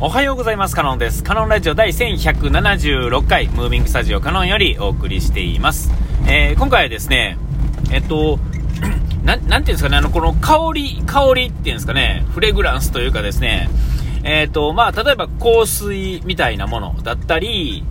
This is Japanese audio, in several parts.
おはようございます。カノンです。カノンラジオ第1176回、ムービングスタジオカノンよりお送りしています。えー、今回はですね、えっと、なんていうんですかね、あの、この香り、香りっていうんですかね、フレグランスというかですね、えっと、まあ、例えば香水みたいなものだったり、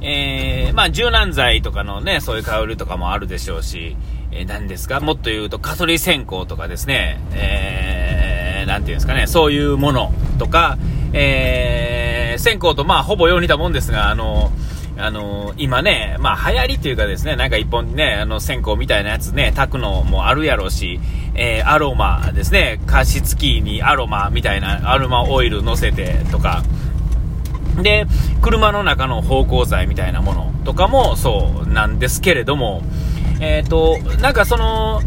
えー、まあ、柔軟剤とかのね、そういう香りとかもあるでしょうし、えー、何ですか、もっと言うと、蚊取り線香とかですね、えー、なていうんですかね、そういうものとか、えー、線香とまあほぼよう似たもんですが、あの、あの今ね、まあ流行りというかですね、なんか一本ね、あの線香みたいなやつね、炊くのもあるやろうし、えー、アロマですね、加湿器にアロマみたいな、アロマオイル乗せてとか、で、車の中の芳香剤みたいなものとかもそうなんですけれども、えっ、ー、と、なんかその、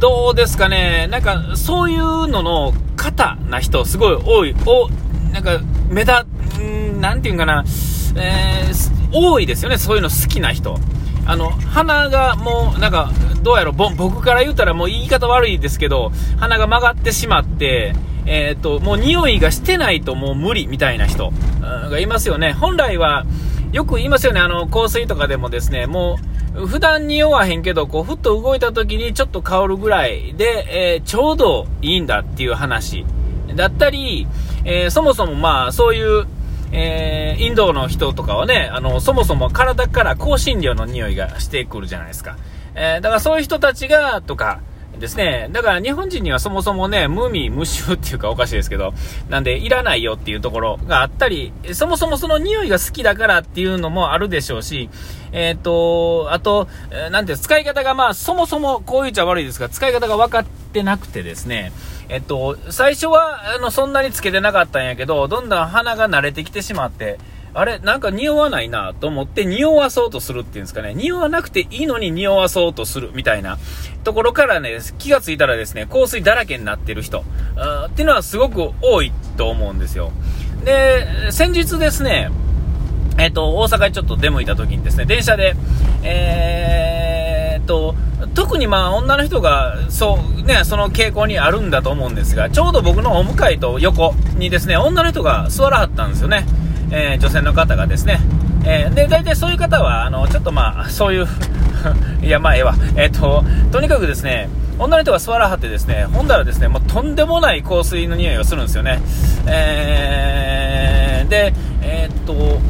どうですかね、なんかそういうのの型な人、すごい多い、お、なんか目立、んなんていうんかな、えー、多いですよね、そういうの好きな人。あの、鼻がもう、なんか、どうやろ、僕から言ったらもう言い方悪いですけど、鼻が曲がってしまって、えっ、と、もう匂いがしてないともう無理みたいな人がいますよね。本来は、よく言いますよね、あの、香水とかでもですね、もう、普段匂わへんけど、こう、ふっと動いた時にちょっと香るぐらいで、えー、ちょうどいいんだっていう話だったり、えー、そもそもまあ、そういう、えー、インドの人とかはね、あの、そもそも体から香辛料の匂いがしてくるじゃないですか。えだからそういう人たちが、とか、ですね。だから日本人にはそもそもね、無味無臭っていうかおかしいですけど、なんでいらないよっていうところがあったり、そもそもその匂いが好きだからっていうのもあるでしょうし、えっ、ー、と、あと、なんて使い方がまあそもそもこう言っちゃ悪いですが、使い方が分かってなくてですね、えっと、最初はあのそんなにつけてなかったんやけど、どんどん鼻が慣れてきてしまって、あれなんか匂わないなと思って匂わそうとするっていうんですかね。匂わなくていいのに匂わそうとするみたいなところからね、気がついたらですね、香水だらけになってる人っていうのはすごく多いと思うんですよ。で、先日ですね、えっ、と、大阪にちょっと出向いた時にですね、電車で、えー、っと、特にまあ女の人が、そう、ね、その傾向にあるんだと思うんですが、ちょうど僕のお向かいと横にですね、女の人が座らはったんですよね。えー、女性の方がですね、えー、で、大体そういう方は、あの、ちょっとまあ、そういう いや、まあ、ええわ。えっ、ー、と、とにかくですね、女の人が座らはってですね、ほんだらですね、もうとんでもない香水の匂いがするんですよね。えー、で、え、っと、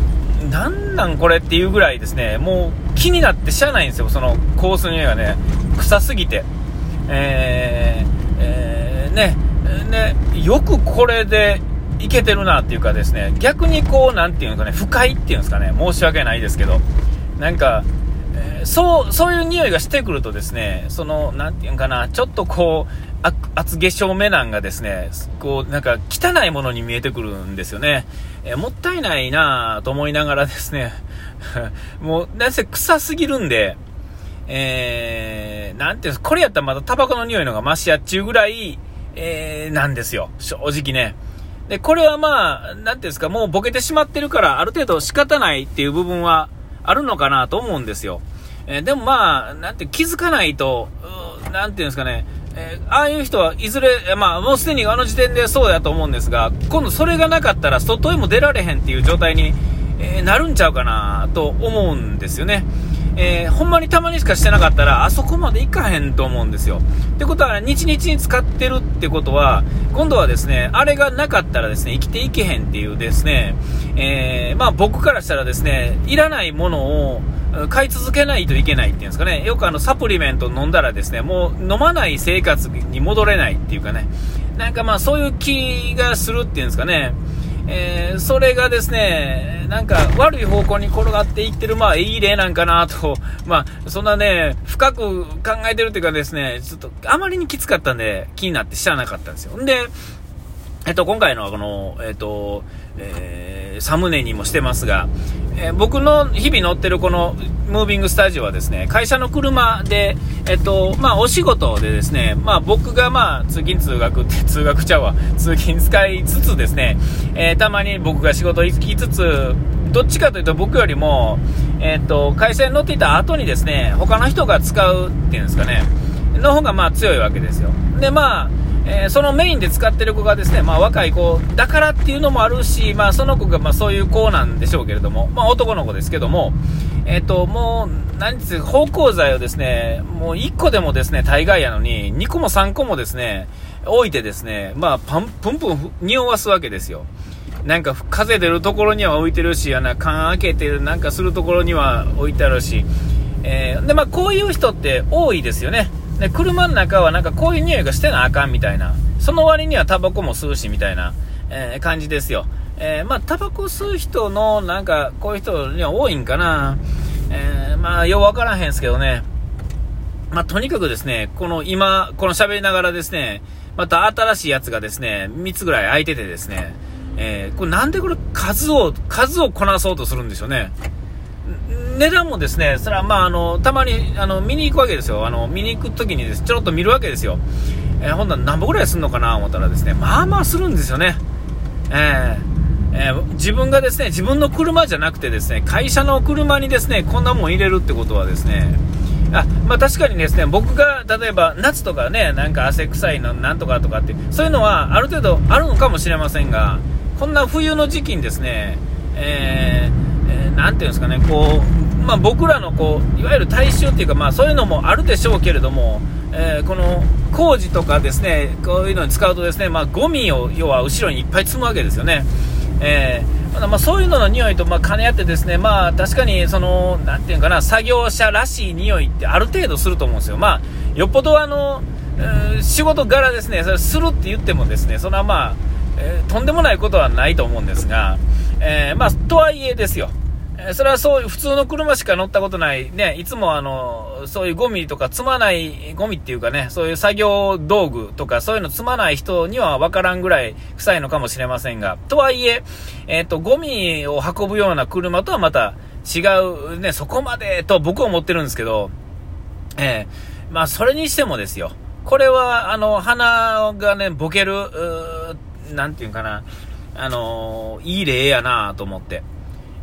なんなんこれっていうぐらいですね、もう気になってしゃあないんですよ、その香水の匂いがね、臭すぎて。えー、えー、ね、ね、よくこれでいけてるなっていうかですね、逆にこう、なんていうかね、不快っていうんですかね、申し訳ないですけど、なんか、えー、そう、そういう匂いがしてくるとですね、その、なんていうんかな、ちょっとこう、厚化粧目なんがですね、こう、なんか汚いものに見えてくるんですよね。えー、もったいないなと思いながらですね、もう、なんせ臭すぎるんで、えー、なんていうんですこれやったらまだタバコの匂いのがマシやっちゅうぐらい、えー、なんですよ。正直ね。で、これはまあ、なんていうんですか、もうボケてしまってるから、ある程度仕方ないっていう部分はあるのかなと思うんですよ。えー、でもまあ、なんて気づかないと、なんていうんですかね、えー、ああいう人はいずれ、まあ、もうすでにあの時点でそうやと思うんですが、今度それがなかったら外へも出られへんっていう状態に、えー、なるんちゃうかなと思うんですよね。えー、ほんまにたまにしかしてなかったら、あそこまでいかへんと思うんですよ。ってことは、日々に使ってるってことは、今度はですね、あれがなかったらですね、生きていけへんっていうですね、えー、まあ僕からしたらですね、いらないものを、買い続けないといけないっていうんですかね、よくあのサプリメント飲んだらですね、もう飲まない生活に戻れないっていうかね、なんかまあそういう気がするっていうんですかね、えー、それがですね、なんか悪い方向に転がっていってる、まあいい例なんかなと、まあそんなね、深く考えてるというかですね、ちょっとあまりにきつかったんで気になって知らなかったんですよ。んで、えっと、今回のこの、えっと、えー、サムネにもしてますが、えー、僕の日々乗ってるこのムービングスタジオはですね、会社の車で、えっと、まあ、お仕事でですね、まあ、僕がまあ、通勤通学って、通学ちゃうわ、通勤使いつつですね、えー、たまに僕が仕事行きつつ、どっちかというと僕よりも、えっと、会社に乗っていた後にですね、他の人が使うっていうんですかね、の方がまあ強いわけですよ。で、まあ、えー、そのメインで使ってる子がですね、まあ、若い子だからっていうのもあるし、まあ、その子がまあそういう子なんでしょうけれども、まあ、男の子ですけども、えっ、ー、と、もう、何つう、芳香剤をですね、もう1個でもですね、大概やのに、2個も3個もですね、置いてですね、まあ、パン、プンプン匂わすわけですよ。なんか、風出るところには置いてるし、あの、缶開けてなんかするところには置いてあるし、えー、で、まあ、こういう人って多いですよね。で、車の中はなんかこういう匂いがしてなあかんみたいな。その割にはタバコも吸うしみたいな、えー、感じですよ。えー、まあ、タバコ吸う人の、なんか、こういう人には多いんかな。えー、まあ、ようわからへんすけどね。まあ、とにかくですね、この今、この喋りながらですね、また新しいやつがですね、3つぐらい空いててですね、えー、これなんでこれ数を、数をこなそうとするんでしょうね。値段もですね、それはまあ、あの、たまに、あの、見に行くわけですよ。あの、見に行く時にです、ちょろっと見るわけですよ。えー、ほんなら何本ぐらいするのかな思ったらですね、まあまあするんですよね。えー、えー、自分がですね、自分の車じゃなくてですね、会社の車にですね、こんなもん入れるってことはですね、あまあ、確かにですね僕が例えば夏とかねなんか汗臭いのなんとかとかってそういうのはある程度あるのかもしれませんがこんな冬の時期にですね、えーえー、ていうんですかねこうまあ、僕らのこういわゆる大衆っていうか、まあ、そういうのもあるでしょうけれども、えー、この工事とかですねこういうのに使うとですね、まあ、ゴミを要は後ろにいっぱい積むわけですよね。えー、まあ、そういうのの匂いとまあ兼ね合ってですね、まあ、確かにそのなんていうかな作業者らしい匂いってある程度すると思うんですよ。まあ、よっぽどあの、えー、仕事柄ですねそれするって言ってもですねそれはまあ、えー、とんでもないことはないと思うんですが、えまあ、とはいえですよ。それはそう、普通の車しか乗ったことない、ね、いつもあの、そういうゴミとか積まない、ゴミっていうかね、そういう作業道具とかそういうの積まない人にはわからんぐらい臭いのかもしれませんが、とはいえ、えっ、ー、と、ゴミを運ぶような車とはまた違う、ね、そこまでと僕は思ってるんですけど、えー、まあ、それにしてもですよ、これは、あの、鼻がね、ボケる、なんていうかな、あのいい例やなと思って。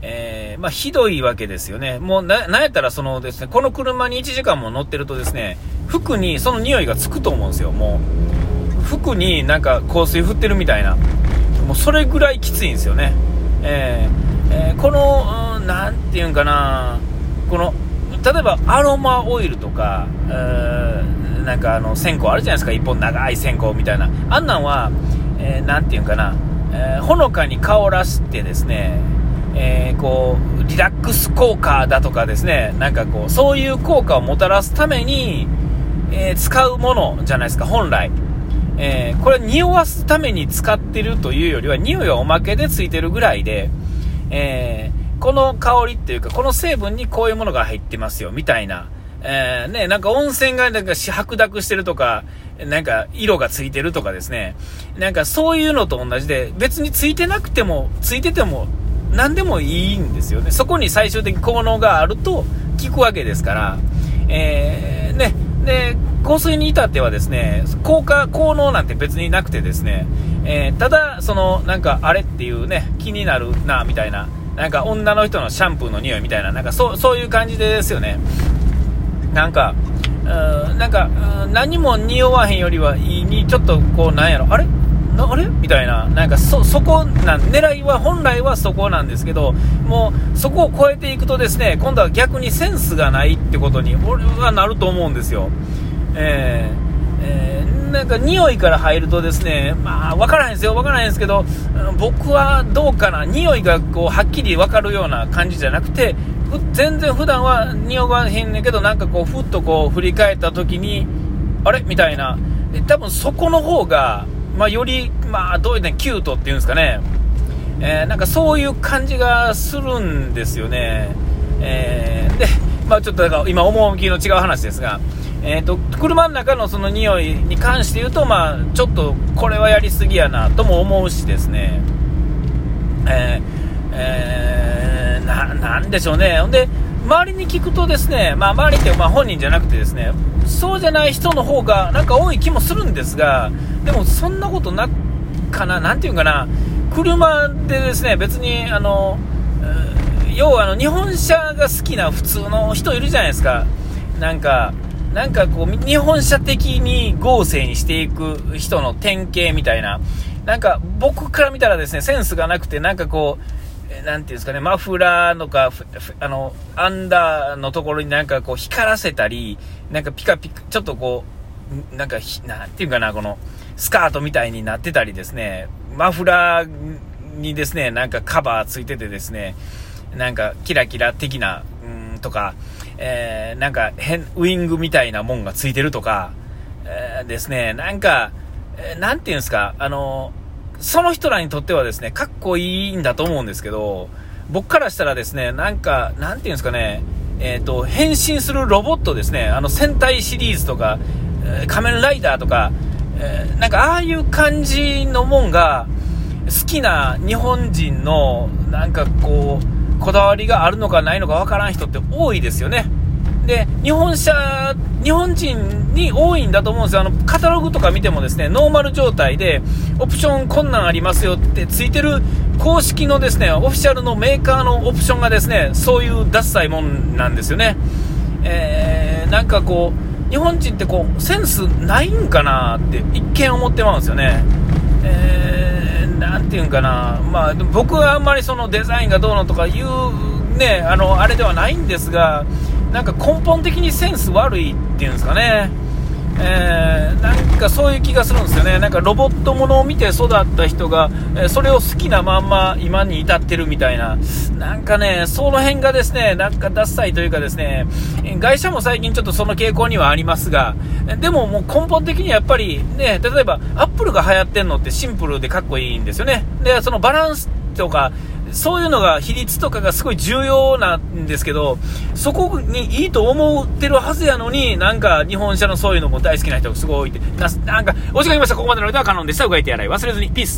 えー、まあ、ひどいわけですよね。もうな、なんやったらそのですね、この車に1時間も乗ってるとですね、服にその匂いがつくと思うんですよ、もう。服になんか香水振ってるみたいな。もうそれぐらいきついんですよね。えー、えー、この、なんていうんかな、この、例えばアロマオイルとか、えー、なんかあの、線香あるじゃないですか、一本長い線香みたいな。あんなんは、えー、ていうんかな、えー、ほのかに香らしてですね、えー、こう、リラックス効果だとかですね、なんかこう、そういう効果をもたらすために、えー、使うものじゃないですか、本来。えー、これ匂わすために使ってるというよりは、匂いはおまけでついてるぐらいで、えこの香りっていうか、この成分にこういうものが入ってますよ、みたいな。えー、ね、なんか温泉がなんか白濁してるとか、なんか色がついてるとかですね。なんかそういうのと同じで、別についてなくても、ついてても何でもいいんですよね。そこに最終的効能があると効くわけですから、えー、ね、で、香水に至ってはですね、効果、効能なんて別になくてですね、えー、ただ、その、なんか、あれっていうね、気になるな、みたいな、なんか女の人のシャンプーの匂いみたいな、なんかそう、そういう感じですよね。なんか、うん、なんか、何も匂わへんよりはいいに、ちょっとこう、なんやろ、あれあれ？みたいな、なんかそ、そこなん、狙いは本来はそこなんですけど、もうそこを超えていくとですね、今度は逆にセンスがないってことに、俺はなると思うんですよ。えー、えー、なんか匂いから入るとですね、まあ、わからへんですよ、わからへんですけど、僕はどうかな、匂いがこう、はっきりわかるような感じじゃなくて、全然普段は匂わへんねんけど、なんかこう、ふっとこう、振り返った時に、あれ？みたいな。多分そこの方が、まあ、より、まあ、どういうね、キュートっていうんですかね、えー、なんかそういう感じがするんですよね。えー、で、まあ、ちょっとだから今、趣の違う話ですが、えーと、車の中のその匂いに関して言うと、まあ、ちょっとこれはやりすぎやなとも思うしですね、えーえー、なんでしょうね。ほんで周りに聞くとですね、まあ、周りってまあ本人じゃなくてですね、そうじゃない人の方がなんか多い気もするんですが、でもそんなことなかな、なんていうかな、車でですね、別にあの、要はあの日本車が好きな普通の人いるじゃないですか。なんか、なんかこう、日本車的に合成にしていく人の典型みたいな、なんか僕から見たらですね、センスがなくて、なんかこう、なんていうんですかね、マフラーとか、あの、アンダーのところになんかこう光らせたり、なんかピカピカ、ちょっとこう、なんか、なんていうかな、この、スカートみたいになってたりですね、マフラーにですね、なんかカバーついててですね、なんかキラキラ的な、うんとか、えー、なんか変、ウイングみたいなもんがついてるとか、えー、ですね、なんか、えー、なんていうんですか、あの、その人らにとってはですね、かっこいいんだと思うんですけど、僕からしたらですね、なんか、なんていうんですかね、えっ、ー、と、変身するロボットですね、あの戦隊シリーズとか、仮面ライダーとか、えなんかああいう感じのもんが、好きな日本人の、なんかこう、こだわりがあるのかないのかわからん人って多いですよね。で、日本車、日本人に多いんだと思うんですよ。あの、カタログとか見てもですね、ノーマル状態で、オプション困難ありますよってついてる公式のですね、オフィシャルのメーカーのオプションがですね、そういうダッサいもんなんですよね。えー、なんかこう、日本人ってこう、センスないんかなって一見思ってまうんですよね。えーなんていうんかな、まあ、僕はあんまりそのデザインがどうのとかいう、ね、あの、あれではないんですが、なんか根本的にセンス悪いっていうんですかね。えー、なんかそういう気がするんですよね、なんかロボットものを見て育った人が、え、それを好きなまんま今に至ってるみたいな、なんかね、その辺がですね、なんかダッサいというかですね、会社も最近ちょっとその傾向にはありますが、でももう根本的にやっぱりね、例えばアップルが流行ってんのってシンプルでかっこいいんですよね。で、そのバランスとか、そういうのが、比率とかがすごい重要なんですけど、そこにいいと思ってるはずやのに、なんか日本車のそういうのも大好きな人がすごい多いって、ななんか、お時間ありました。ここまでの間はカノンでした。うがいてやらい忘れずに。ピース。